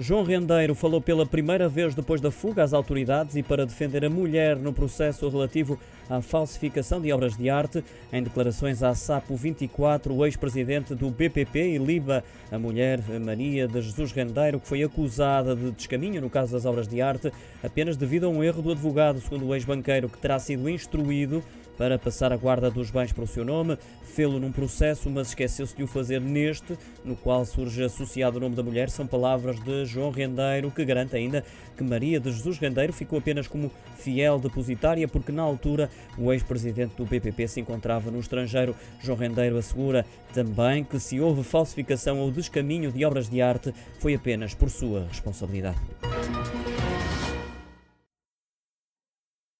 João Rendeiro falou pela primeira vez depois da fuga às autoridades e para defender a mulher no processo relativo à falsificação de obras de arte. Em declarações à Sapo 24, o ex-presidente do BPP e Liba, a mulher Maria de Jesus Rendeiro, que foi acusada de descaminho no caso das obras de arte, apenas devido a um erro do advogado, segundo o ex-banqueiro, que terá sido instruído para passar a guarda dos bens para o seu nome, fê-lo num processo, mas esqueceu-se de o fazer neste, no qual surge associado o nome da mulher. São palavras de João Rendeiro, que garante ainda que Maria de Jesus Rendeiro ficou apenas como fiel depositária, porque na altura o ex-presidente do PPP se encontrava no estrangeiro. João Rendeiro assegura também que se houve falsificação ou descaminho de obras de arte, foi apenas por sua responsabilidade.